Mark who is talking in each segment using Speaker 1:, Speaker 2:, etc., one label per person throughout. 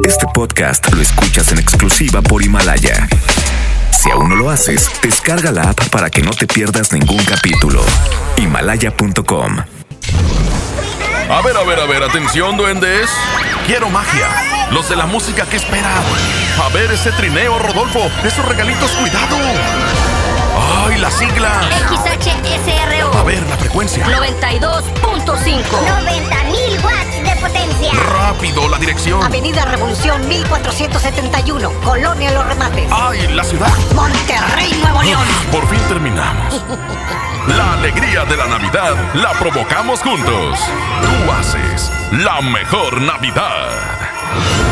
Speaker 1: Este podcast lo escuchas en exclusiva por Himalaya. Si aún no lo haces, descarga la app para que no te pierdas ningún capítulo. Himalaya.com.
Speaker 2: A ver, a ver, a ver, atención, duendes. Quiero magia. Los de la música que esperan. A ver ese trineo, Rodolfo. Esos regalitos, cuidado. ¡Ay, la sigla!
Speaker 3: XHSRO.
Speaker 2: A ver, la frecuencia.
Speaker 3: 92.5.
Speaker 4: 90.000 watts de potencia.
Speaker 2: Rápido, la dirección.
Speaker 5: Avenida Revolución 1471, Colonia Los Remates.
Speaker 2: ¡Ay, la ciudad!
Speaker 5: Monterrey, Nuevo León.
Speaker 2: Por fin terminamos. La alegría de la Navidad la provocamos juntos. Tú haces la mejor Navidad.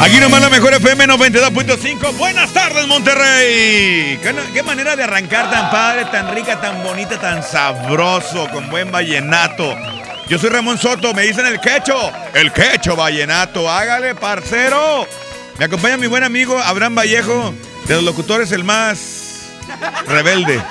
Speaker 6: Aquí nomás la mejor FM 92.5. Buenas tardes, Monterrey. ¿Qué, qué manera de arrancar tan padre, tan rica, tan bonita, tan sabroso, con buen vallenato. Yo soy Ramón Soto, me dicen el quecho. El quecho vallenato. Hágale, parcero. Me acompaña mi buen amigo Abraham Vallejo, de los locutores el más rebelde.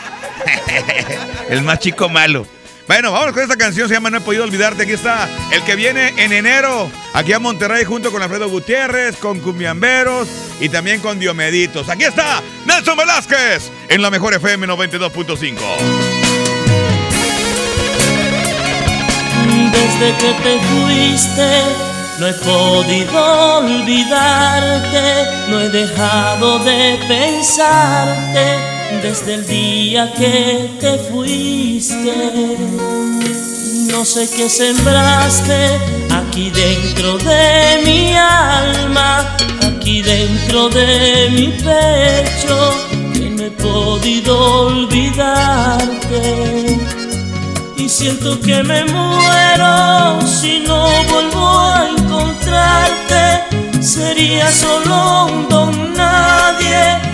Speaker 6: el más chico malo. Bueno, vamos con esta canción, se llama No he podido olvidarte. Aquí está el que viene en enero, aquí a Monterrey, junto con Alfredo Gutiérrez, con Cumbiamberos y también con Diomeditos. Aquí está Nelson Velázquez en la mejor FM 92.5.
Speaker 7: Desde que te fuiste, no he podido olvidarte, no he dejado de pensarte desde el día que te fuiste. No sé qué sembraste aquí dentro de mi alma, aquí dentro de mi pecho, que no he podido olvidarte. Y siento que me muero si no vuelvo a encontrarte. Sería solo un don nadie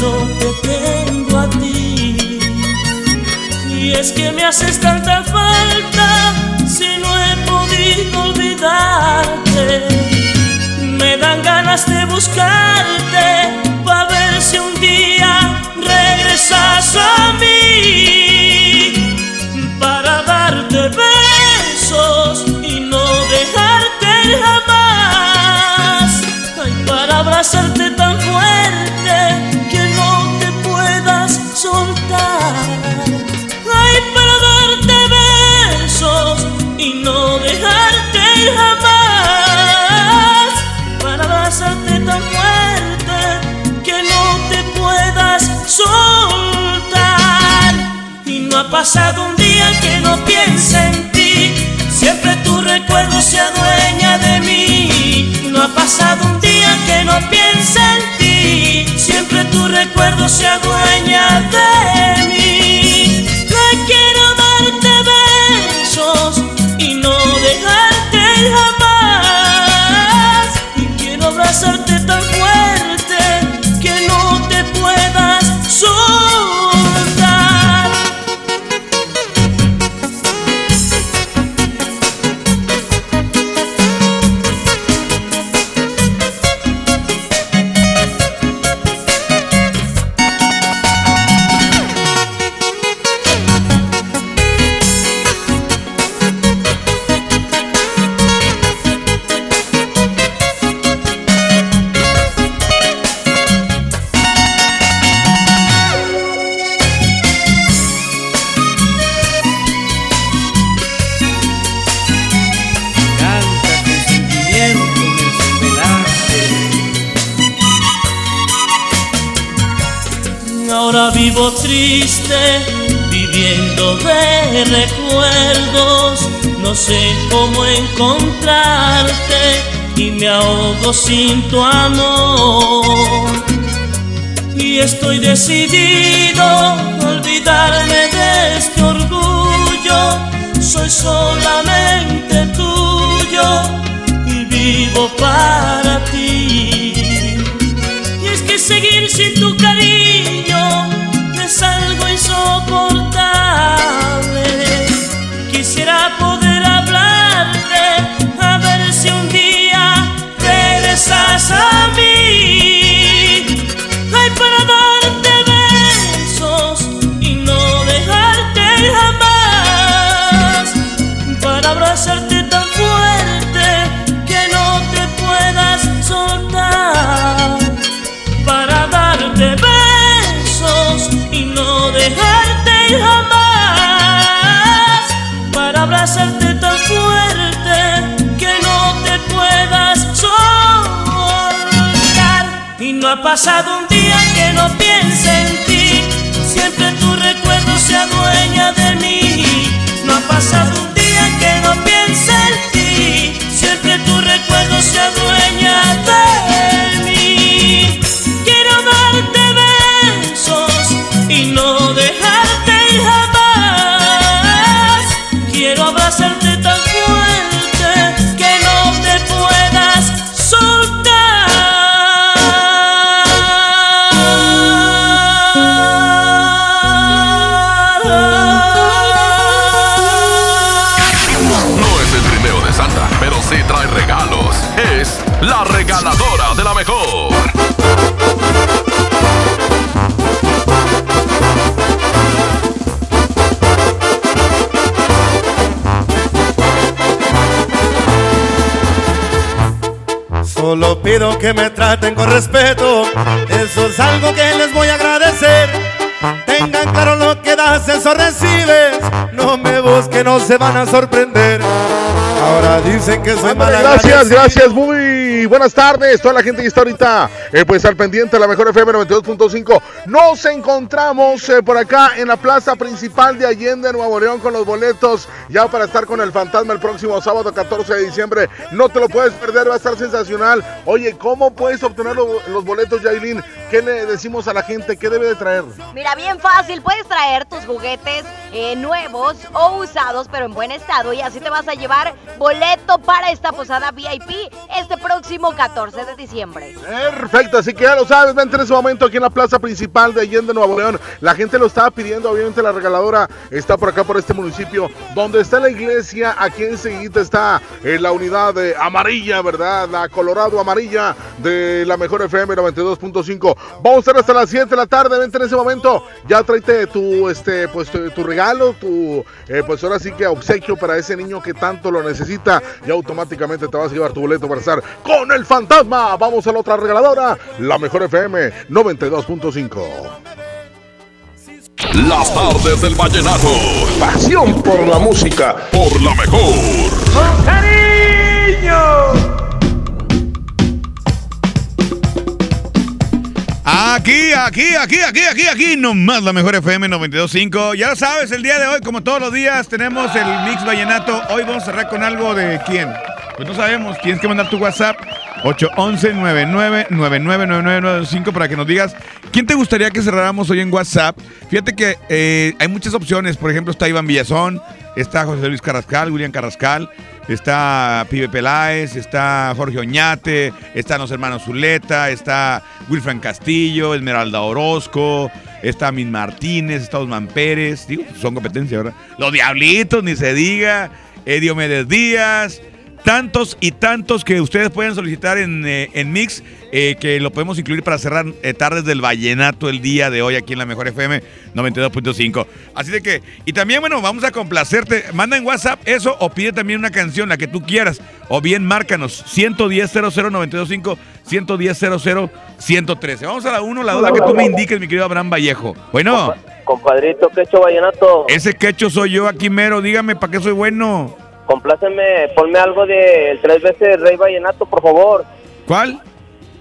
Speaker 7: no te tengo a ti. Y es que me haces tanta falta si no he podido olvidarte. Me dan ganas de buscarte para ver si un día regresas a mí. Para darte besos y no dejarte jamás. Ay, para abrazarte piense en ti. Siempre tu recuerdo se adueña de mí. No ha pasado un día que no piense en ti. Siempre tu recuerdo se adueña de mí. Vivo triste, viviendo de recuerdos. No sé cómo encontrarte y me ahogo sin tu amor. Y estoy decidido a olvidarme de este orgullo soy solamente tuyo y vivo para ha pasado un día que no piense en ti. Siempre tu recuerdo se adueña de mí. No ha pasado un
Speaker 2: mejor.
Speaker 8: Solo pido que me traten con respeto, eso es algo que les voy a agradecer. Tengan claro lo que das, eso recibes. No me busquen, no se van a sorprender. Ahora dicen que soy mala
Speaker 9: gracias, gracias, muy buenas tardes. Toda la gente que está ahorita eh, pues al pendiente la mejor FM 92.5. Nos encontramos eh, por acá en la plaza principal de Allende, Nuevo León, con los boletos ya para estar con el fantasma el próximo sábado 14 de diciembre. No te lo puedes perder, va a estar sensacional. Oye, ¿cómo puedes obtener lo- los boletos, Yailin? ¿Qué le decimos a la gente? ¿Qué debe de traer?
Speaker 3: Mira, bien fácil, puedes traer tus juguetes eh, nuevos o usados, pero en buen estado, y así te vas a llevar boleto para esta posada VIP este próximo 14 de diciembre.
Speaker 9: Perfecto, así que ya lo sabes, vente en ese momento aquí en la plaza principal de Allende, Nuevo León. La gente lo estaba pidiendo, obviamente la regaladora está por acá, por este municipio, donde está la iglesia, aquí enseguida está eh, la unidad de amarilla, ¿verdad? La colorado amarilla de la mejor FM 92.5. Vamos a estar hasta las 7 de la tarde, vente en ese momento, ya tráete tu, este, pues, tu regalo, tu, eh, pues ahora sí que obsequio para ese niño que tanto lo necesita y automáticamente te vas a llevar tu boleto para estar con el fantasma. Vamos a la otra regaladora, la mejor FM 92.5.
Speaker 2: Las tardes del vallenato.
Speaker 9: Pasión por la música.
Speaker 2: Por la mejor.
Speaker 6: cariño. Aquí, aquí, aquí, aquí, aquí, aquí, nomás la mejor FM 92.5. Ya lo sabes, el día de hoy, como todos los días, tenemos el Mix Vallenato. Hoy vamos a cerrar con algo de quién. Pues no sabemos, tienes que mandar tu WhatsApp 811-999995 para que nos digas quién te gustaría que cerráramos hoy en WhatsApp. Fíjate que eh, hay muchas opciones, por ejemplo, está Iván Villazón, está José Luis Carrascal, William Carrascal, está Pibe Peláez, está Jorge Oñate, están los hermanos Zuleta, está Wilfran Castillo, Esmeralda Orozco, está Min Martínez, está Osman Pérez, digo, son competencia, ¿verdad? Los Diablitos, ni se diga, Edio Méndez Díaz, tantos y tantos que ustedes pueden solicitar en, eh, en Mix, eh, que lo podemos incluir para cerrar eh, tardes del vallenato el día de hoy aquí en la Mejor FM 92.5. Así de que, y también, bueno, vamos a complacerte. Manda en WhatsApp eso o pide también una canción, la que tú quieras. O bien márcanos 110 00925 110 113 Vamos a la 1, la 2, la que tú me indiques, mi querido Abraham Vallejo. Bueno,
Speaker 10: Compadrito, quecho vallenato.
Speaker 6: ese quecho soy yo aquí mero, dígame, ¿para qué soy bueno?
Speaker 10: Compláceme, ponme algo de tres veces Rey Vallenato, por favor.
Speaker 6: ¿Cuál?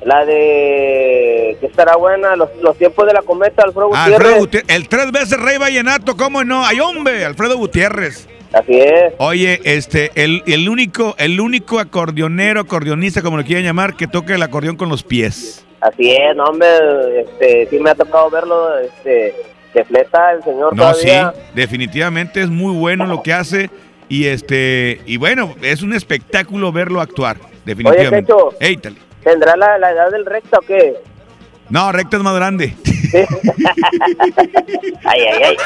Speaker 10: La de que estará buena, los, los tiempos de la cometa, Alfredo Gutiérrez.
Speaker 6: Alfredo Gutiérrez, el tres veces Rey Vallenato, ¿cómo no? ¡Ay, hombre! Alfredo Gutiérrez.
Speaker 10: Así es.
Speaker 6: Oye, este, el, el único, el único acordeonero, acordeonista, como lo quieran llamar, que toca el acordeón con los pies.
Speaker 10: Así es, no, hombre, este, sí me ha tocado verlo, este, que fleta el señor
Speaker 6: No, sí, definitivamente es muy bueno lo que hace. Y este, y bueno, es un espectáculo verlo actuar, definitivamente. Ey,
Speaker 10: ¿Tendrá la, la edad del recto o qué?
Speaker 6: No, recto es más grande.
Speaker 10: Ay, ay, ay.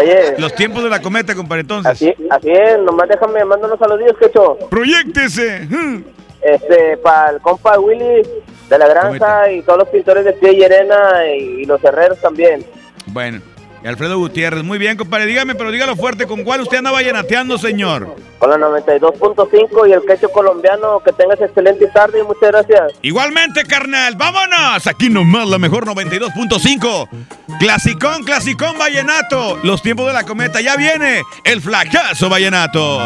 Speaker 10: Oye,
Speaker 6: Los tiempos de la cometa, compadre, entonces.
Speaker 10: así, así es, nomás déjame saludos, Kecho.
Speaker 6: Proyectese. Hmm.
Speaker 10: Este, para el compa Willy de la granja y todos los pintores de pie y arena y, y los herreros también.
Speaker 6: Bueno, y Alfredo Gutiérrez, muy bien, compadre, dígame, pero dígalo fuerte, ¿con cuál usted anda vallenateando, señor?
Speaker 10: Con la 92.5 y el quecho colombiano, que tengas excelente tarde y muchas gracias.
Speaker 6: Igualmente, carnal, vámonos. Aquí nomás la mejor 92.5. Clasicón, clasicón vallenato. Los tiempos de la cometa, ya viene el flacazo vallenato.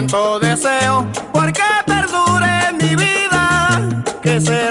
Speaker 11: Cuánto deseo porque perdure mi vida, que se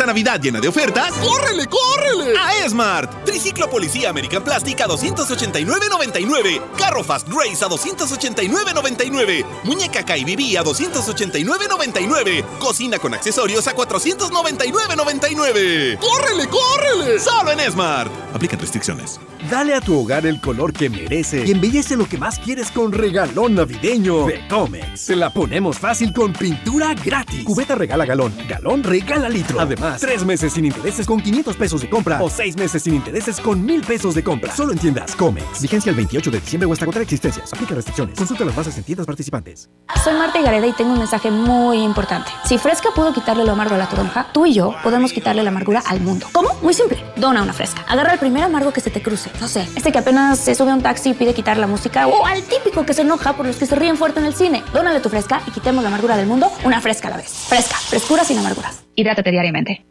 Speaker 12: Navidad llena de ofertas, ¡córrele, córrele! A Esmart. Triciclo Policía American Plastic a 289.99. Carro Fast Race a 289.99. Muñeca KBB a 289.99. Cocina con accesorios a 499.99. ¡Córrele, córrele! Solo en Esmart. Aplican restricciones.
Speaker 13: Dale a tu hogar el color que merece y embellece lo que más quieres con regalón navideño de Comex. Se la ponemos fácil con pintura gratis. Cubeta regala galón, galón regala litro. Además, tres meses sin intereses con 500 pesos de compra o seis meses sin intereses con 1000 pesos de compra. Solo en tiendas Comex. Vigencia el 28 de diciembre o hasta contra existencias. Aplica restricciones. Consulta las bases en tiendas participantes.
Speaker 14: Soy Marta Gareda y tengo un mensaje muy importante. Si Fresca pudo quitarle lo amargo a la toronja, tú y yo podemos quitarle la amargura al mundo. ¿Cómo? Muy simple. Dona una Fresca. Agarra el primer amargo que se te cruce. No sé, este que apenas se sube a un taxi y pide quitar la música o al típico que se enoja por los que se ríen fuerte en el cine. Dónale tu Fresca y quitemos la amargura del mundo una Fresca a la vez. Fresca. Frescura sin amarguras. Hidrátate diariamente.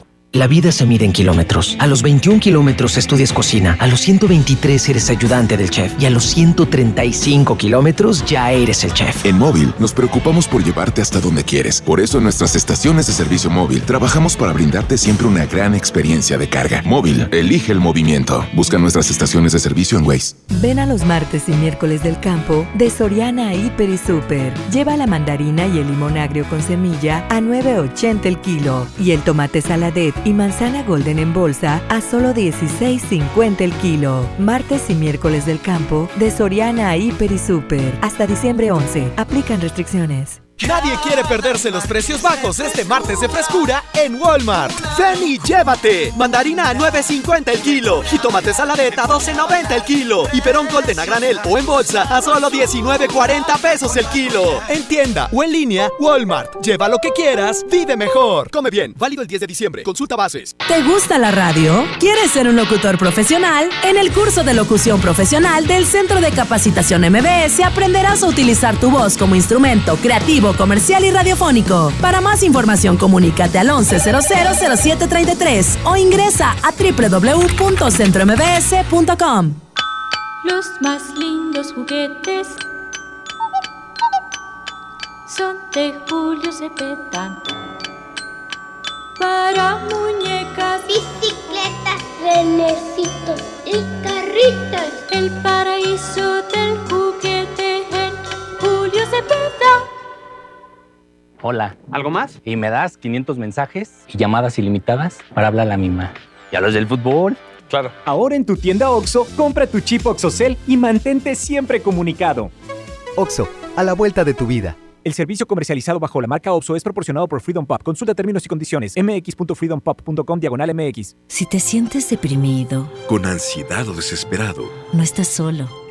Speaker 15: La vida se mide en kilómetros. A los 21 kilómetros estudias cocina, a los 123 eres ayudante del chef y a los 135 kilómetros ya eres el chef.
Speaker 16: En móvil nos preocupamos por llevarte hasta donde quieres. Por eso en nuestras estaciones de servicio móvil trabajamos para brindarte siempre una gran experiencia de carga. Móvil, elige el movimiento. Busca nuestras estaciones de servicio en Waze.
Speaker 17: Ven a los martes y miércoles del campo de Soriana Hiper y Super. Lleva la mandarina y el limón agrio con semilla a 9.80 el kilo y el tomate saladet y manzana golden en bolsa a solo 16.50 el kilo. Martes y miércoles del campo de Soriana a Hiper y Super. Hasta diciembre 11. Aplican restricciones.
Speaker 18: Nadie quiere perderse los precios bajos este martes de frescura en Walmart. Ven y llévate. Mandarina a 9.50 el kilo. Jitomate saladeta a 12.90 el kilo. Y perón golden a granel o en bolsa a solo 19.40 pesos el kilo. En tienda o en línea, Walmart. Lleva lo que quieras, vive mejor. Come bien. Válido el 10 de diciembre. Consulta bases.
Speaker 19: ¿Te gusta la radio? ¿Quieres ser un locutor profesional? En el curso de locución profesional del Centro de Capacitación MBS aprenderás a utilizar tu voz como instrumento creativo comercial y radiofónico. Para más información, comunícate al 11000733 o ingresa a www.centrombs.com.
Speaker 20: Los más lindos juguetes son de Julio Cepeda. Para muñecas, bicicletas, renecitos y carritos. El paraíso del juguete en Julio Cepeda.
Speaker 21: Hola. ¿Algo más? Y me das 500 mensajes y llamadas ilimitadas para hablar a la misma. ¿Y a los del fútbol?
Speaker 22: Claro. Ahora en tu tienda OXO, compra tu chip OXOCEL y mantente siempre comunicado.
Speaker 23: OXO, a la vuelta de tu vida.
Speaker 22: El servicio comercializado bajo la marca OPSO es proporcionado por Freedom Pop. Consulta términos y condiciones. mx.freedompop.com diagonal mx.
Speaker 24: Si te sientes deprimido,
Speaker 25: con ansiedad o desesperado,
Speaker 24: no estás solo.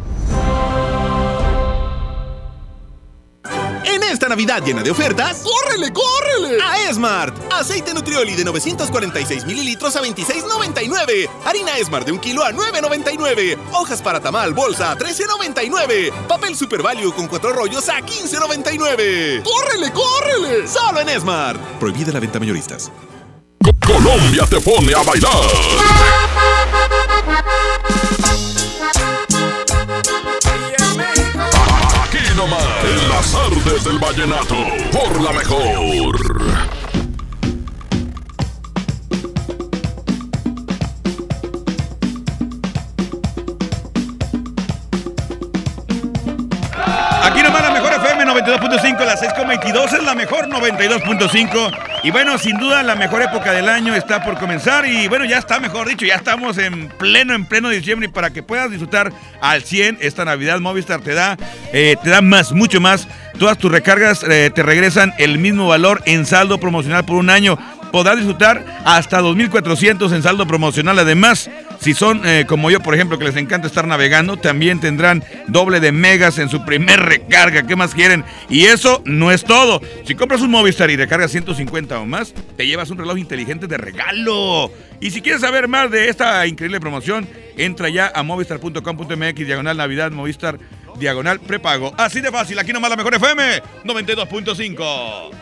Speaker 12: Navidad llena de ofertas, ¡córrele, córrele! A Esmart. Aceite Nutrioli de 946 mililitros a 26.99. Harina Esmart de un kilo a 9.99. Hojas para tamal bolsa a 13.99. Papel Super Value con cuatro rollos a 15.99. ¡Córrele, córrele! Solo en Esmart. Prohibida la venta mayoristas.
Speaker 2: Colombia te pone a bailar. Las artes del vallenato, por la mejor.
Speaker 6: 92.5, la 6.22 es la mejor 92.5. Y bueno, sin duda la mejor época del año está por comenzar. Y bueno, ya está, mejor dicho, ya estamos en pleno, en pleno diciembre. Y para que puedas disfrutar al 100 esta Navidad, Movistar te da, eh, te da más, mucho más. Todas tus recargas eh, te regresan el mismo valor en saldo promocional por un año. Podrás disfrutar hasta 2.400 en saldo promocional. Además, si son eh, como yo, por ejemplo, que les encanta estar navegando, también tendrán doble de megas en su primer recarga. ¿Qué más quieren? Y eso no es todo. Si compras un Movistar y recargas 150 o más, te llevas un reloj inteligente de regalo. Y si quieres saber más de esta increíble promoción, entra ya a movistar.com.mx, diagonal Navidad, Movistar, diagonal prepago. Así de fácil, aquí nomás la mejor FM, 92.5.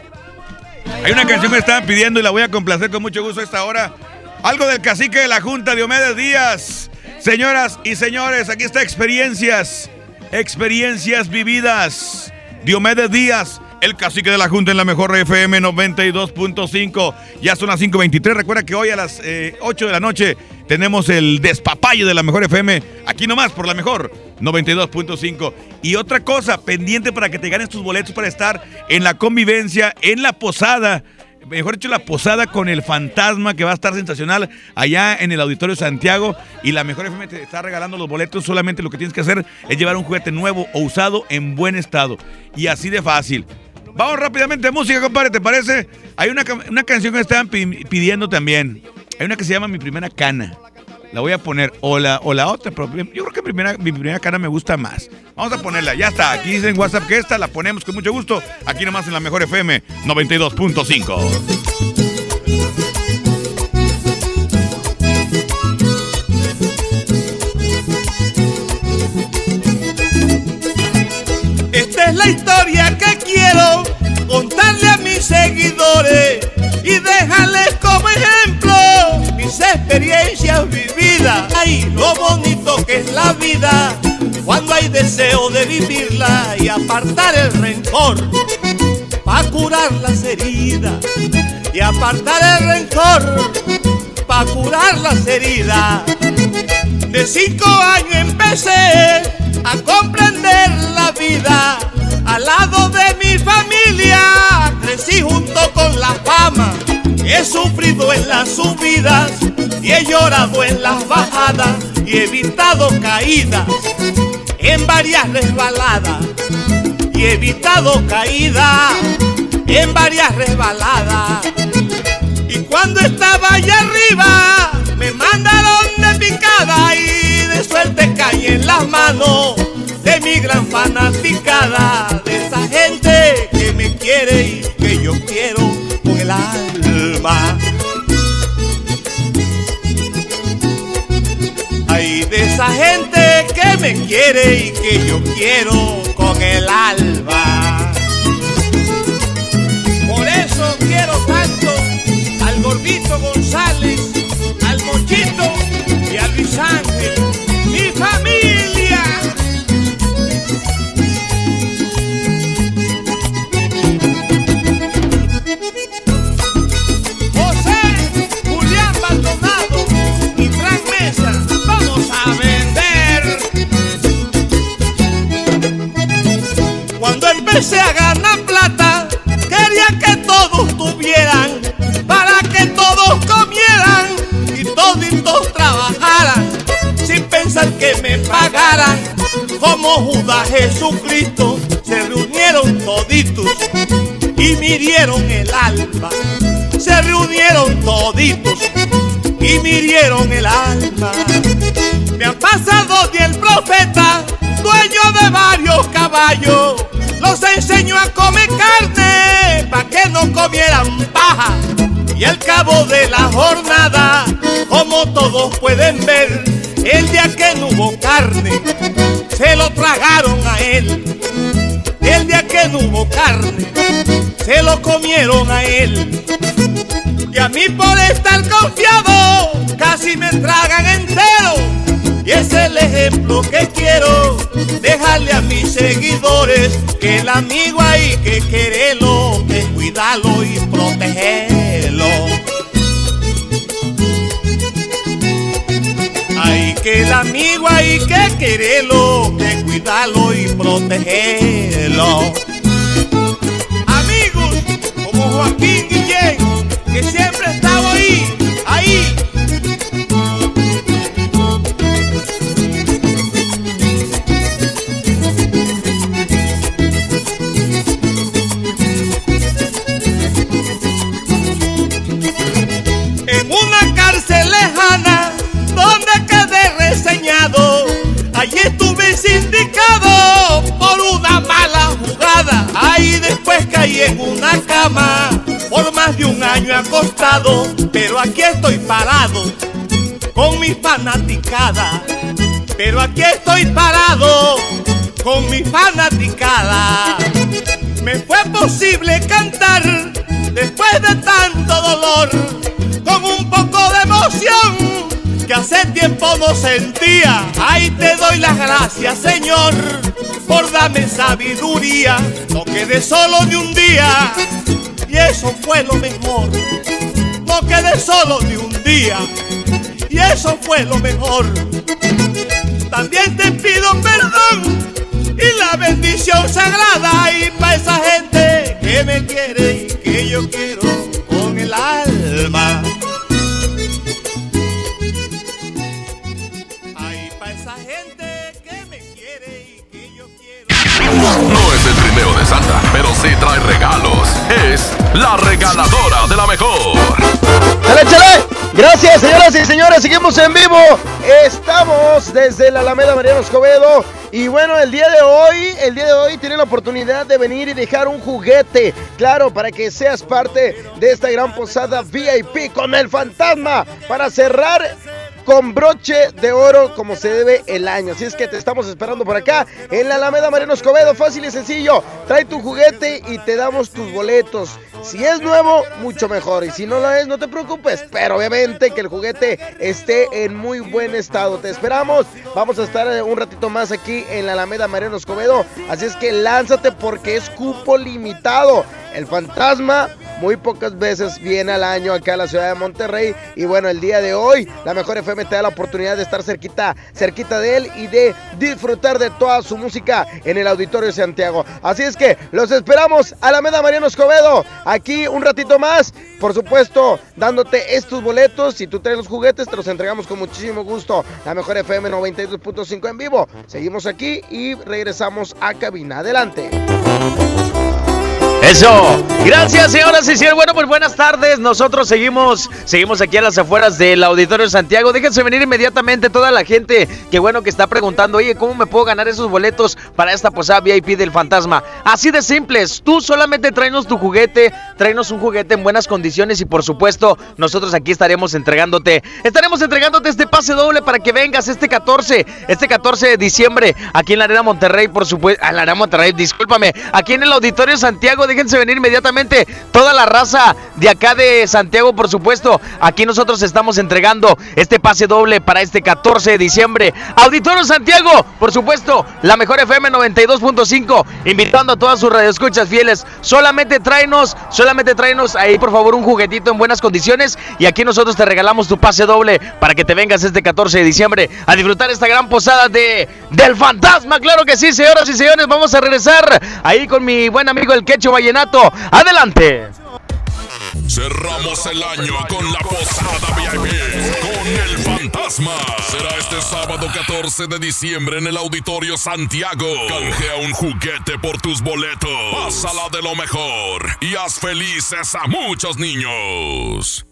Speaker 6: Hay una canción que me estaban pidiendo y la voy a complacer con mucho gusto a esta hora. Algo del cacique de la Junta, Diomedes Díaz. Señoras y señores, aquí está Experiencias. Experiencias vividas. Diomedes Díaz, el cacique de la Junta en la mejor FM 92.5. Ya son las 5.23. Recuerda que hoy a las eh, 8 de la noche tenemos el despapalle de la mejor FM. Aquí nomás por la mejor 92.5. Y otra cosa, pendiente para que te ganes tus boletos para estar en la convivencia, en la posada mejor dicho, la posada con el fantasma que va a estar sensacional allá en el Auditorio Santiago. Y la mejor FM te está regalando los boletos. Solamente lo que tienes que hacer es llevar un juguete nuevo o usado en buen estado. Y así de fácil. Vamos rápidamente a música, compadre, ¿te parece? Hay una, una canción que me estaban pi- pidiendo también. Hay una que se llama Mi Primera Cana. La voy a poner. O la, o la otra, pero yo creo que primera, mi primera cana me gusta más. Vamos a ponerla, ya está. Aquí dice en WhatsApp que esta la ponemos con mucho gusto. Aquí nomás en la mejor FM 92.5.
Speaker 26: Esta es la historia que contarle a mis seguidores y dejarles como ejemplo mis experiencias vividas. Ay, lo bonito que es la vida cuando hay deseo de vivirla y apartar el rencor para curar las heridas y apartar el rencor para curar las heridas. De cinco años empecé a comprender la vida. Al lado de mi familia crecí junto con la fama. He sufrido en las subidas y he llorado en las bajadas y he evitado caídas en varias resbaladas y he evitado caídas en varias resbaladas. Y cuando estaba allá arriba, me mandaron de picada y de suerte caí en las manos de mi gran fanaticada, que yo quiero con el alma. Ay, de esa gente que me quiere y que yo quiero con el alma. Por eso quiero tanto al gordito González, al mochito y a Luis Ángel, A ganar plata, quería que todos tuvieran, para que todos comieran y toditos trabajaran, sin pensar que me pagaran. Como Judas Jesucristo, se reunieron toditos y mirieron el alma. Se reunieron toditos y mirieron el alma. Me han pasado ni el profeta, dueño de varios caballos. Los enseñó a comer carne para que no comieran paja. Y al cabo de la jornada, como todos pueden ver, el día que no hubo carne, se lo tragaron a él. El día que no hubo carne, se lo comieron a él. Y a mí por estar confiado, casi me tragan. Y el ejemplo que quiero dejarle a mis seguidores. Que el amigo hay que quererlo, que cuidarlo y protegerlo. Hay que el amigo hay que quererlo, que cuidarlo y protegerlo. Amigos como Joaquín Guillén, por una mala jugada. Ahí después caí en una cama por más de un año acostado, pero aquí estoy parado con mi fanaticada. Pero aquí estoy parado con mi fanaticada. Me fue posible cantar después de tanto dolor, con un poco de emoción que hace tiempo no sentía. Ay, te doy las gracias, Señor, por darme sabiduría. No quedé solo de un día, y eso fue lo mejor. No quedé solo de un día, y eso fue lo mejor. También te pido perdón y la bendición sagrada y para esa gente que me quiere y que yo quiero el alma.
Speaker 2: Santa, pero sí trae regalos. Es la regaladora de la mejor.
Speaker 27: ¡Chale, chale! Gracias, señoras y señores. Seguimos en vivo. Estamos desde la Alameda Mariano Escobedo. Y bueno, el día de hoy, el día de hoy tienen la oportunidad de venir y dejar un juguete. Claro, para que seas parte de esta gran posada VIP con el fantasma. Para cerrar con broche de oro como se debe el año. Así es que te estamos esperando por acá en la Alameda Mariano Escobedo. Fácil y sencillo. Trae tu juguete y te damos tus boletos. Si es nuevo, mucho mejor. Y si no lo es, no te preocupes. Pero obviamente que el juguete esté en muy buen estado. Te esperamos. Vamos a estar eh, un ratito más aquí en la Alameda Mariano Escobedo. Así es que lánzate porque es cupo limitado. El fantasma muy pocas veces viene al año acá a la ciudad de Monterrey. Y bueno, el día de hoy, la mejor FM te da la oportunidad de estar cerquita, cerquita de él y de disfrutar de toda su música en el Auditorio de Santiago. Así es que los esperamos a la Meda Mariano Escobedo. Aquí un ratito más. Por supuesto, dándote estos boletos. Si tú traes los juguetes, te los entregamos con muchísimo gusto. La mejor FM 92.5 en vivo. Seguimos aquí y regresamos a cabina. Adelante.
Speaker 28: Eso. Gracias, señoras y señores. Bueno, pues buenas tardes. Nosotros seguimos, seguimos aquí a las afueras del Auditorio de Santiago. Déjense venir inmediatamente toda la gente que bueno que está preguntando, oye, ¿cómo me puedo ganar esos boletos para esta posada VIP del fantasma? Así de simples. Tú solamente tráenos tu juguete, tráenos un juguete en buenas condiciones y por supuesto, nosotros aquí estaremos entregándote, estaremos entregándote este pase doble para que vengas este 14, este 14 de diciembre, aquí en la Arena Monterrey, por supuesto, en la Arena Monterrey, discúlpame, aquí en el Auditorio de Santiago, déjense venir inmediatamente toda la raza de acá de Santiago, por supuesto. Aquí nosotros estamos entregando este pase doble para este 14 de diciembre. Auditorio Santiago, por supuesto, la mejor FM 92.5, invitando a todas sus radioescuchas fieles. Solamente tráenos, solamente tráenos ahí, por favor, un juguetito en buenas condiciones. Y aquí nosotros te regalamos tu pase doble para que te vengas este 14 de diciembre a disfrutar esta gran posada de del fantasma. Claro que sí, señoras y señores, vamos a regresar ahí con mi buen amigo el Quecho Vallenato. Adelante.
Speaker 2: Cerramos el año con la posada VIP con el fantasma. Será este sábado 14 de diciembre en el Auditorio Santiago. Canjea un juguete por tus boletos. Pásala de lo mejor y haz felices a muchos niños.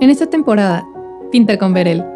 Speaker 29: En esta temporada, pinta con Verel.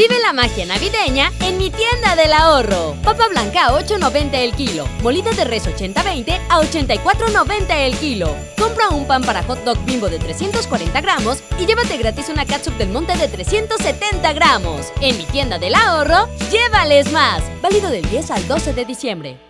Speaker 30: Vive la magia navideña en mi tienda del ahorro. Papa blanca a 8.90 el kilo. Molida de res 80-20 a 84.90 el kilo. Compra un pan para hot dog bimbo de 340 gramos y llévate gratis una catsup del monte de 370 gramos. En mi tienda del ahorro, llévales más. Válido del 10 al 12 de diciembre.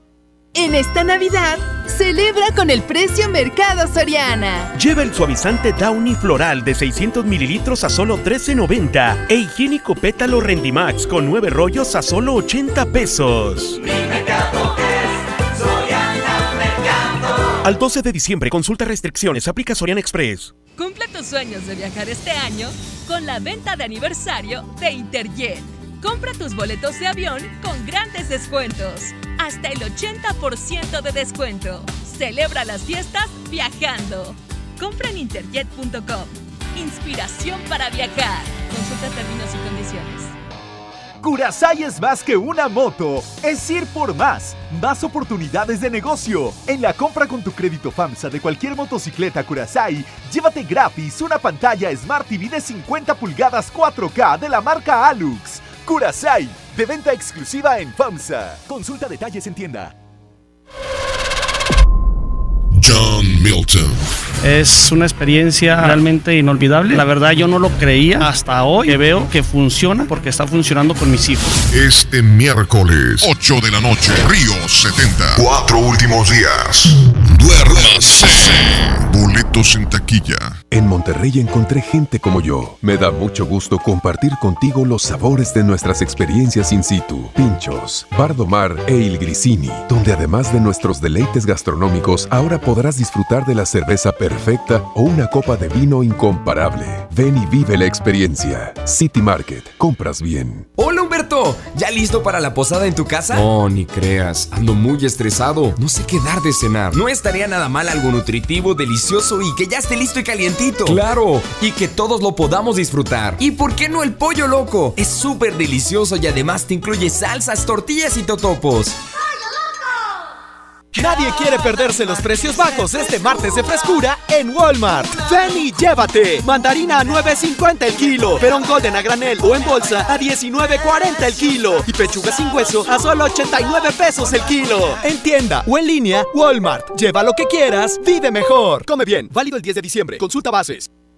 Speaker 31: En esta Navidad, celebra con el precio Mercado Soriana.
Speaker 32: Lleva el suavizante Downy Floral de 600 mililitros a solo $13.90 e higiénico pétalo Rendimax con 9 rollos a solo 80 pesos.
Speaker 33: Mi mercado es Soriana Mercado.
Speaker 32: Al 12 de diciembre, consulta restricciones, aplica Soriana Express.
Speaker 34: Cumple tus sueños de viajar este año con la venta de aniversario de Interjet. Compra tus boletos de avión con grandes descuentos. Hasta el 80% de descuento. Celebra las fiestas viajando. Compra en interjet.com. Inspiración para viajar. Consulta términos y condiciones.
Speaker 18: Curasai es más que una moto, es ir por más, más oportunidades de negocio. En la compra con tu crédito FAMSA de cualquier motocicleta Curasai, llévate gratis una pantalla Smart TV de 50 pulgadas 4K de la marca Alux. Curasai, de venta exclusiva en FAMSA. Consulta detalles en tienda.
Speaker 35: John Milton.
Speaker 36: Es una experiencia realmente inolvidable. La verdad yo no lo creía hasta hoy que veo que funciona porque está funcionando con mis hijos.
Speaker 35: Este miércoles, 8 de la noche, Río 70. Cuatro últimos días. Duérmase. Boletos en taquilla.
Speaker 37: En Monterrey encontré gente como yo. Me da mucho gusto compartir contigo los sabores de nuestras experiencias in situ. Pinchos, Bardomar e Il Grisini, donde además de nuestros deleites gastronómicos, ahora podrás disfrutar de la cerveza perfecta o una copa de vino incomparable. Ven y vive la experiencia. City Market, compras bien.
Speaker 38: Hola Humberto, ¿ya listo para la posada en tu casa?
Speaker 39: No, ni creas, ando muy estresado, no sé qué dar de cenar.
Speaker 38: No estaría nada mal algo nutritivo, delicioso y que ya esté listo y
Speaker 39: Claro, y que todos lo podamos disfrutar.
Speaker 38: ¿Y por qué no el pollo loco? Es súper delicioso y además te incluye salsas, tortillas y totopos.
Speaker 18: Nadie quiere perderse los precios bajos este martes de frescura en Walmart. Ven y llévate. Mandarina a 9.50 el kilo. Perón Golden a granel o en bolsa a 19.40 el kilo. Y pechuga sin hueso a solo 89 pesos el kilo. En tienda o en línea, Walmart. Lleva lo que quieras, vive mejor. Come bien. Válido el 10 de diciembre. Consulta bases.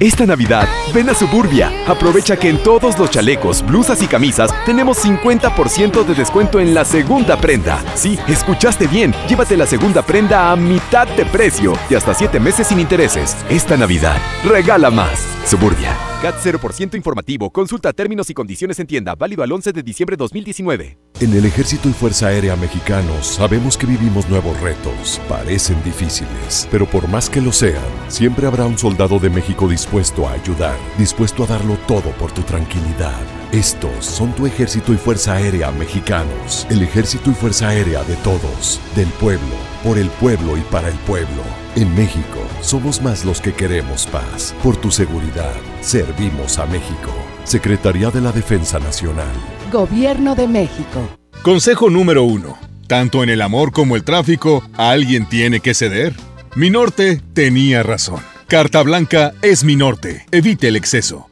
Speaker 40: Esta Navidad, ven a Suburbia. Aprovecha que en todos los chalecos, blusas y camisas tenemos 50% de descuento en la segunda prenda. Sí, escuchaste bien. Llévate la segunda prenda a mitad de precio y hasta 7 meses sin intereses. Esta Navidad, regala más. Suburbia. CAT 0% informativo. Consulta términos y condiciones en tienda. Válido al 11 de diciembre de 2019.
Speaker 25: En el Ejército y Fuerza Aérea Mexicanos sabemos que vivimos nuevos retos. Parecen difíciles, pero por más que lo sean, siempre habrá un soldado de México dispuesto a ayudar, dispuesto a darlo todo por tu tranquilidad. Estos son tu Ejército y Fuerza Aérea Mexicanos. El Ejército y Fuerza Aérea de todos, del pueblo, por el pueblo y para el pueblo. En México somos más los que queremos paz. Por tu seguridad, servimos a México. Secretaría de la Defensa Nacional.
Speaker 41: Gobierno de México.
Speaker 42: Consejo número uno. Tanto en el amor como el tráfico, alguien tiene que ceder. Mi norte tenía razón. Carta Blanca es mi norte. Evite el exceso.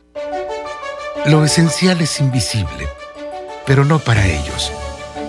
Speaker 43: Lo esencial es invisible, pero no para ellos.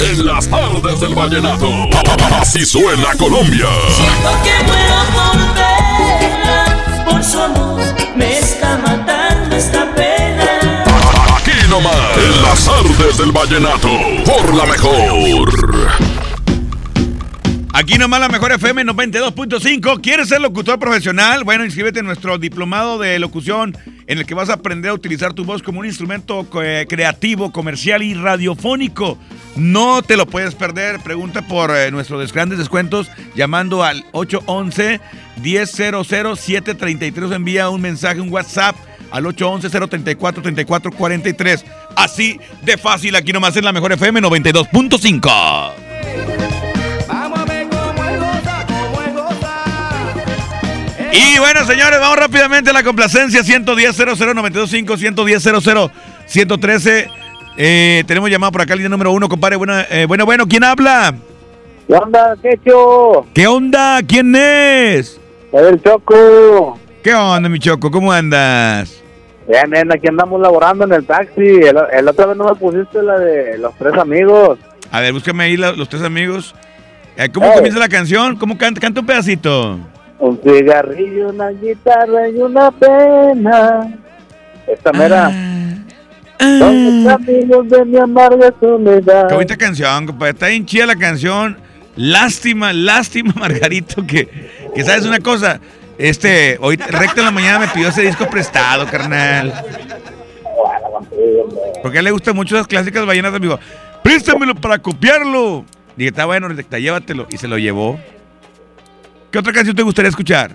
Speaker 2: En las tardes del vallenato. Así suena Colombia.
Speaker 7: que muero por verla, por su amor me está matando esta pena.
Speaker 2: Aquí nomás. En las tardes del vallenato. Por la mejor.
Speaker 6: Aquí nomás la mejor FM 92.5. ¿Quieres ser locutor profesional? Bueno, inscríbete en nuestro diplomado de locución en el que vas a aprender a utilizar tu voz como un instrumento eh, creativo, comercial y radiofónico. No te lo puedes perder. Pregunta por eh, nuestros grandes descuentos llamando al 811 1000 733 Envía un mensaje, un WhatsApp al 811-034-3443. Así de fácil, aquí nomás en la mejor FM 92.5. Y bueno, señores, vamos rápidamente a la complacencia 110 00 925 110 00 113 Eh, tenemos llamada por acá, línea número uno, compadre. Bueno, eh, bueno, bueno, ¿quién habla?
Speaker 41: ¿Qué onda, Quecho?
Speaker 6: ¿Qué onda? ¿Quién es?
Speaker 41: El Choco.
Speaker 6: ¿Qué onda, mi Choco? ¿Cómo andas?
Speaker 41: Bien, bien, aquí andamos laborando en el taxi. El, el otra vez no me pusiste la de los tres amigos.
Speaker 6: A ver, búscame ahí la- los tres amigos. Eh, ¿Cómo comienza la canción? ¿Cómo canta? Canta un pedacito.
Speaker 41: Un cigarrillo, una guitarra y una pena. Esta mera. Los amigos de mi amarga soledad.
Speaker 6: Qué bonita canción, compadre. Está bien chida la canción. Lástima, lástima, Margarito, que, que sabes una cosa. Este, hoy recto en la mañana me pidió ese disco prestado, carnal. Porque a él le gustan mucho las clásicas ballenas, amigo. Préstamelo para copiarlo. Dije, está bueno, recta, llévatelo. Y se lo llevó. ¿Qué otra canción te gustaría escuchar?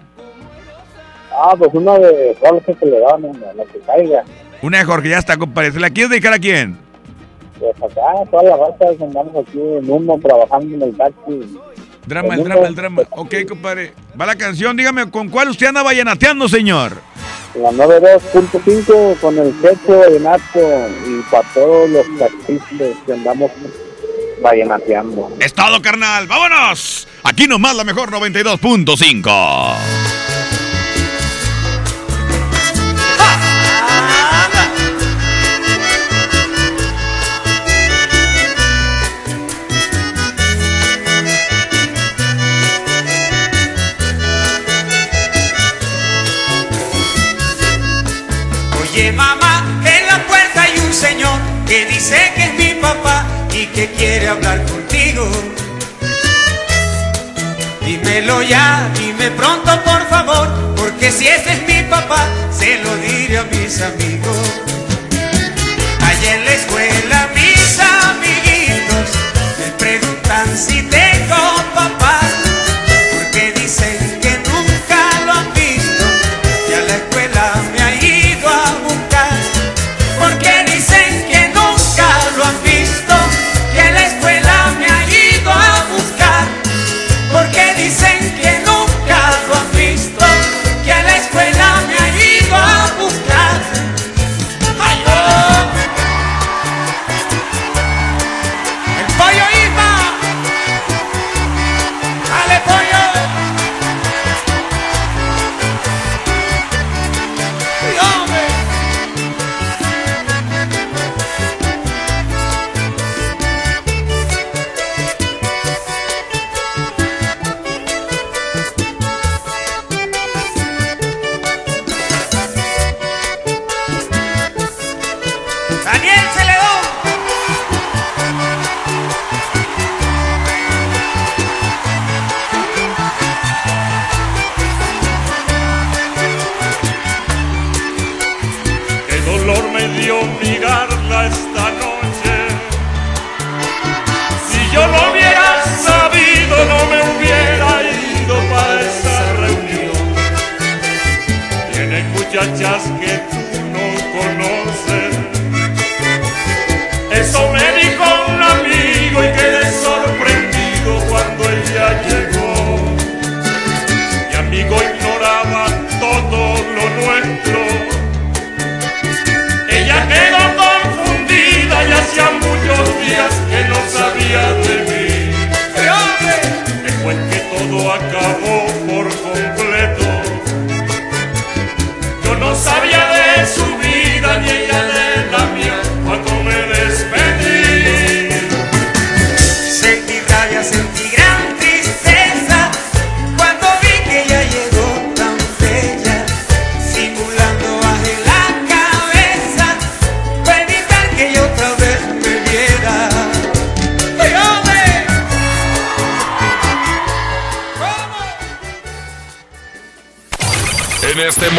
Speaker 41: Ah, pues una de Jorge que le dan en la que caiga.
Speaker 6: Una de Jorge, ya está, compadre. ¿Se la quieres dedicar a quién?
Speaker 41: Pues acá, toda la raza que andamos aquí en uno trabajando en el taxi.
Speaker 6: Drama, el drama, el drama. Ok, compadre. Va la canción. Dígame, ¿con cuál usted anda vallenateando, señor?
Speaker 41: La 92.5 con el Checho Vallenato y para todos los taxistas que andamos vallenateando.
Speaker 6: Estado carnal, vámonos. Aquí nomás la mejor 92.5.
Speaker 44: que dice que es mi papá y que quiere hablar contigo. Dímelo ya, dime pronto por favor, porque si ese es mi papá, se lo diré a mis amigos. Allá en la escuela mis amiguitos me preguntan si tengo papá,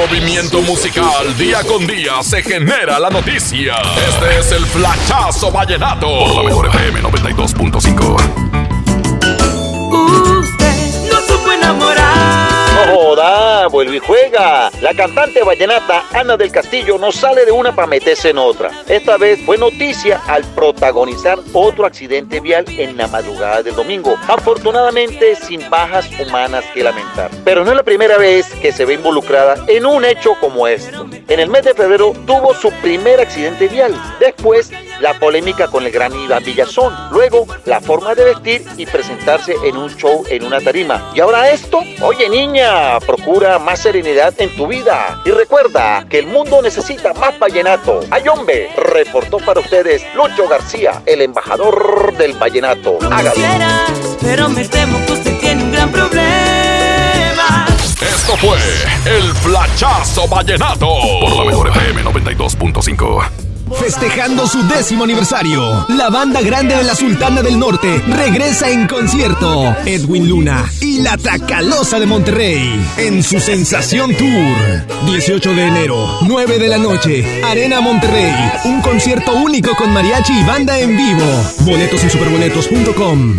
Speaker 2: movimiento musical, día con día, se genera la noticia. Este es el Flachazo Vallenato. Por la mejor FM 92.5.
Speaker 38: vuelve y juega. La cantante vallenata Ana del Castillo no sale de una para meterse en otra. Esta vez fue noticia al protagonizar otro accidente vial en la madrugada del domingo. Afortunadamente sin bajas humanas que lamentar. Pero no es la primera vez que se ve involucrada en un hecho como esto. En el mes de febrero tuvo su primer accidente vial. Después, la polémica con el gran Iván Villazón. Luego, la forma de vestir y presentarse en un show en una tarima. Y ahora esto. Oye, niña, procura más serenidad en tu vida. Y recuerda que el mundo necesita más vallenato. Ayombe reportó para ustedes Lucho García, el embajador del vallenato. Hágalo.
Speaker 33: Pero me temo que usted tiene un gran problema.
Speaker 2: Esto fue el Flachazo Vallenato por la mejor FM 92.5.
Speaker 45: Festejando su décimo aniversario, la banda grande de la Sultana del Norte regresa en concierto. Edwin Luna y la Tracalosa de Monterrey en su Sensación Tour. 18 de enero, 9 de la noche, Arena Monterrey. Un concierto único con mariachi y banda en vivo. Boletos en superboletos.com.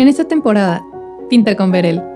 Speaker 46: En esta temporada, pinta con Verel.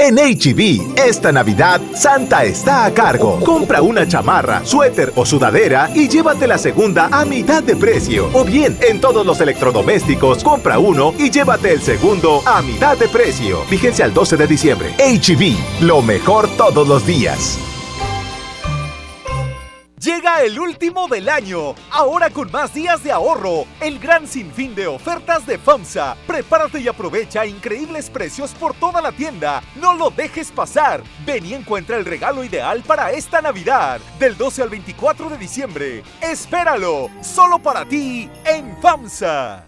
Speaker 47: En HB, esta Navidad, Santa está a cargo. Compra una chamarra, suéter o sudadera y llévate la segunda a mitad de precio. O bien, en todos los electrodomésticos, compra uno y llévate el segundo a mitad de precio. Vigencia al 12 de diciembre. HB, lo mejor todos los días.
Speaker 48: Llega el último del año, ahora con más días de ahorro, el gran sinfín de ofertas de FAMSA. Prepárate y aprovecha increíbles precios por toda la tienda. No lo dejes pasar. Ven y encuentra el regalo ideal para esta Navidad, del 12 al 24 de diciembre. Espéralo, solo para ti en FAMSA.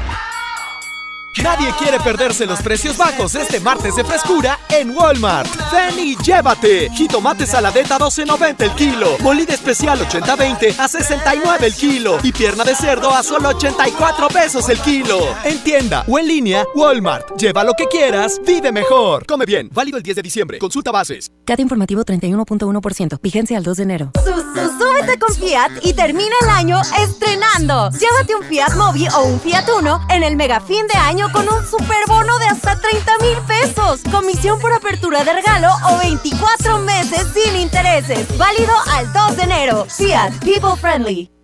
Speaker 18: Nadie quiere perderse los precios bajos este martes de frescura en Walmart. Ven y llévate. Jitomate saladeta 12.90 el kilo. Molida especial 80-20 a 69 el kilo. Y pierna de cerdo a solo 84 pesos el kilo. En tienda o en línea, Walmart. Lleva lo que quieras, vive mejor. Come bien. Válido el 10 de diciembre. Consulta bases.
Speaker 24: Cat informativo 31.1%. Vigencia al 2 de enero.
Speaker 49: Súbete con Fiat y termina el año estrenando. Llévate un Fiat Mobi o un Fiat Uno en el mega fin de año con un superbono de hasta 30 mil pesos. Comisión por apertura de regalo o 24 meses sin intereses. Válido al 2 de enero. Fiat People Friendly.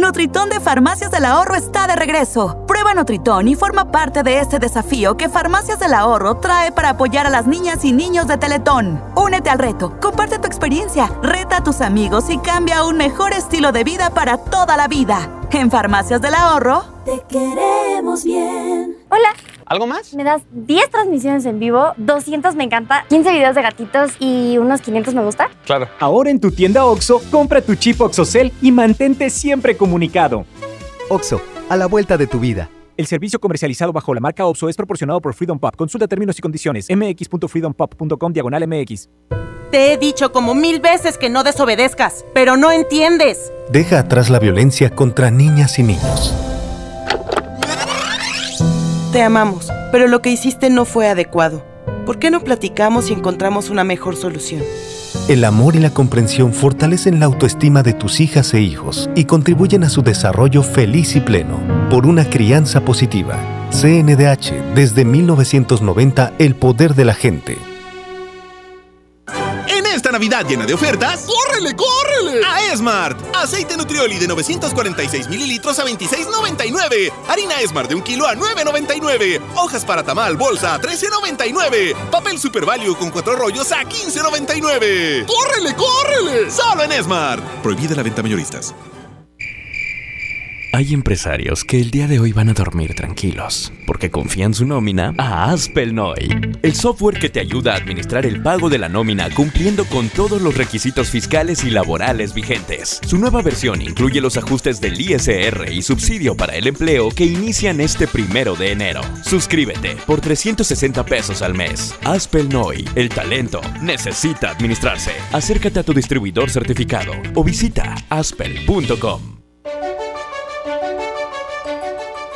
Speaker 50: Nutritón de Farmacias del Ahorro está de regreso. Prueba Nutritón y forma parte de este desafío que Farmacias del Ahorro trae para apoyar a las niñas y niños de Teletón. Únete al reto, comparte tu experiencia, reta a tus amigos y cambia un mejor estilo de vida para toda la vida. En Farmacias del Ahorro,
Speaker 51: Te queremos bien.
Speaker 52: Hola.
Speaker 51: ¿Algo más?
Speaker 52: Me das 10 transmisiones en vivo, 200 me encanta, 15 videos de gatitos y unos 500 me gusta.
Speaker 51: Claro.
Speaker 53: Ahora en tu tienda OXO, compra tu chip OXOCEL y mantente siempre comunicado.
Speaker 54: OXO, a la vuelta de tu vida.
Speaker 53: El servicio comercializado bajo la marca OXO es proporcionado por Freedom Pop. Consulta términos y condiciones. mx.freedompop.com diagonal mx.
Speaker 55: Te he dicho como mil veces que no desobedezcas, pero no entiendes.
Speaker 56: Deja atrás la violencia contra niñas y niños.
Speaker 55: Te amamos, pero lo que hiciste no fue adecuado. ¿Por qué no platicamos y encontramos una mejor solución?
Speaker 47: El amor y la comprensión fortalecen la autoestima de tus hijas e hijos y contribuyen a su desarrollo feliz y pleno por una crianza positiva. CNDH, desde 1990, el poder de la gente.
Speaker 12: Esta Navidad llena de ofertas, ¡córrele, córrele! A Esmart. Aceite Nutrioli de 946 mililitros a 26,99. Harina Esmart de un kilo a 9,99. Hojas para tamal bolsa a 13,99. Papel Super Value con cuatro rollos a 15,99. ¡Córrele, córrele! Solo en Esmart. Prohibida la venta mayoristas.
Speaker 57: Hay empresarios que el día de hoy van a dormir tranquilos porque confían su nómina a Aspelnoy, el software que te ayuda a administrar el pago de la nómina cumpliendo con todos los requisitos fiscales y laborales vigentes. Su nueva versión incluye los ajustes del ISR y subsidio para el empleo que inician este primero de enero. Suscríbete por 360 pesos al mes. Aspelnoy, el talento necesita administrarse. Acércate a tu distribuidor certificado o visita aspel.com.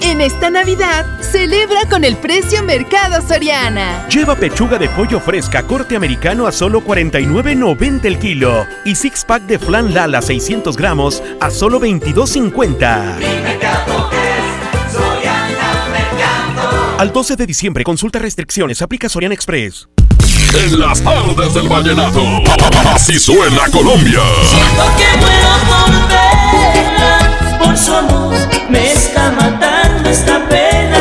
Speaker 19: En esta Navidad, celebra con el precio Mercado Soriana.
Speaker 38: Lleva pechuga de pollo fresca corte americano a solo 49.90 el kilo y six pack de flan Lala 600 gramos a solo 22.50. Al 12 de diciembre consulta restricciones, aplica Soriana Express.
Speaker 2: En las tardes del vallenato, así suena Colombia.
Speaker 7: Siento que muero por verla, por su amor me está matando esta pena.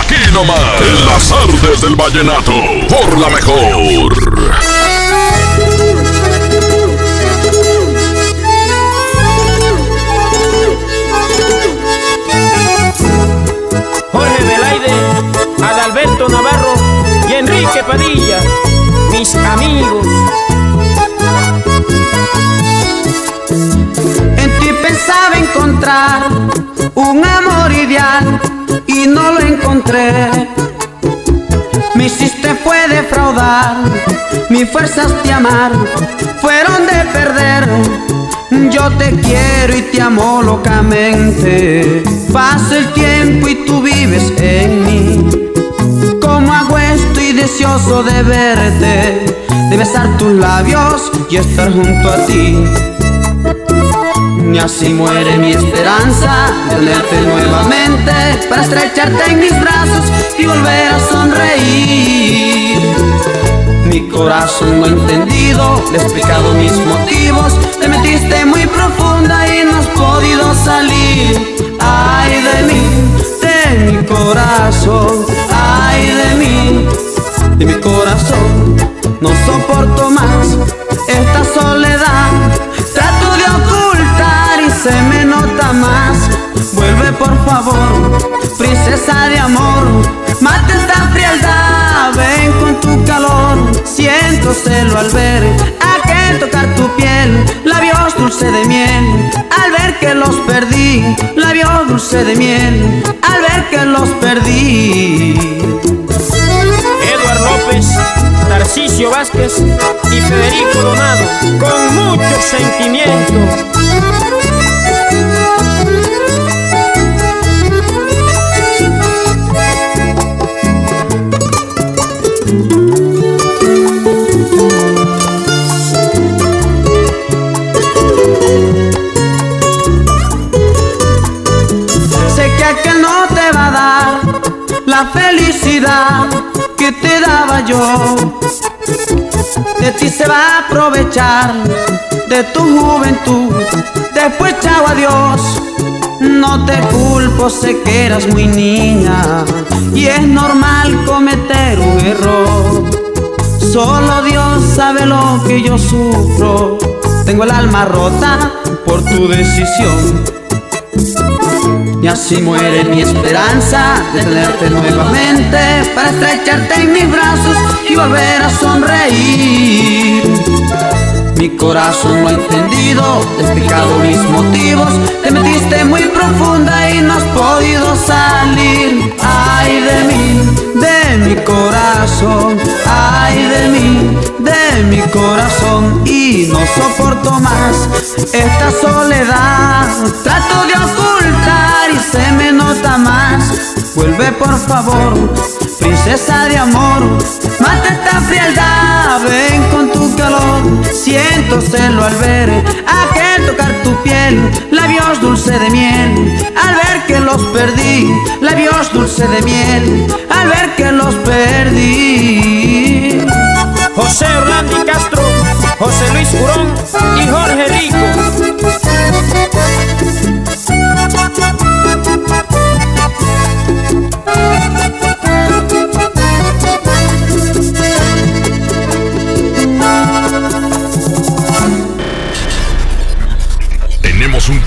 Speaker 2: Aquí nomás, en las tardes del vallenato, por la mejor.
Speaker 58: Jorge Belaide, Adalberto Navarro y Enrique Padilla, mis amigos.
Speaker 59: Encontrar un amor ideal y no lo encontré. Me hiciste fue defraudar, mis fuerzas de amar fueron de perder. Yo te quiero y te amo locamente. Pasa el tiempo y tú vives en mí. Como hago estoy deseoso de verte, de besar tus labios y estar junto a ti. Y así muere mi esperanza de tenerte nuevamente para estrecharte en mis brazos y volver a sonreír. Mi corazón no entendido, le he explicado mis motivos, te metiste muy profunda y no has podido salir. Ay de mí, de mi corazón, ay de mí, de mi corazón, no soporto más esta soledad. Vuelve por favor, princesa de amor, mata esta frialdad, ven con tu calor. Siento celo al ver aquel tocar tu piel, labios dulce de miel. Al ver que los perdí, labios dulce de miel. Al ver que los perdí.
Speaker 58: Eduard López, Tarcisio Vázquez y Federico Donado, con mucho sentimiento.
Speaker 59: De ti se va a aprovechar de tu juventud. Después chao adiós. No te culpo, sé que eras muy niña y es normal cometer un error. Solo Dios sabe lo que yo sufro. Tengo el alma rota por tu decisión. Y así muere mi esperanza de tenerte nuevamente para estrecharte en mis brazos y volver a sonreír. Mi corazón no ha entendido, he explicado mis motivos. Te metiste muy profunda y no has podido salir. Ay de mí, de mi corazón, ay de mí, de mi corazón. Y no soporto más esta soledad. Trato de ocultar se me nota más. Vuelve por favor, princesa de amor. Mata esta frialdad, ven con tu calor. Siento celo al ver aquel tocar tu piel, labios dulce de miel. Al ver que los perdí, labios dulce de miel. Al ver que los perdí.
Speaker 58: José Orlando Castro, José Luis Curón y Jorge Rico.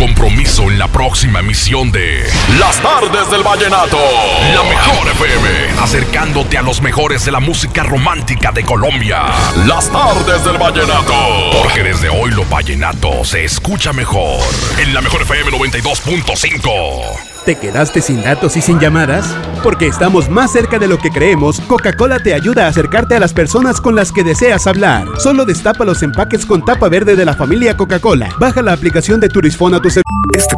Speaker 2: Compromiso en la próxima emisión de Las Tardes del Vallenato. La mejor FM, acercándote a los mejores de la música romántica de Colombia. Las Tardes del Vallenato. Porque desde hoy lo vallenato se escucha mejor. En la mejor FM 92.5.
Speaker 60: ¿Te quedaste sin datos y sin llamadas? Porque estamos más cerca de lo que creemos, Coca-Cola te ayuda a acercarte a las personas con las que deseas hablar. Solo destapa los empaques con tapa verde de la familia Coca-Cola. Baja la aplicación de Turisfón a tu celular.
Speaker 16: Este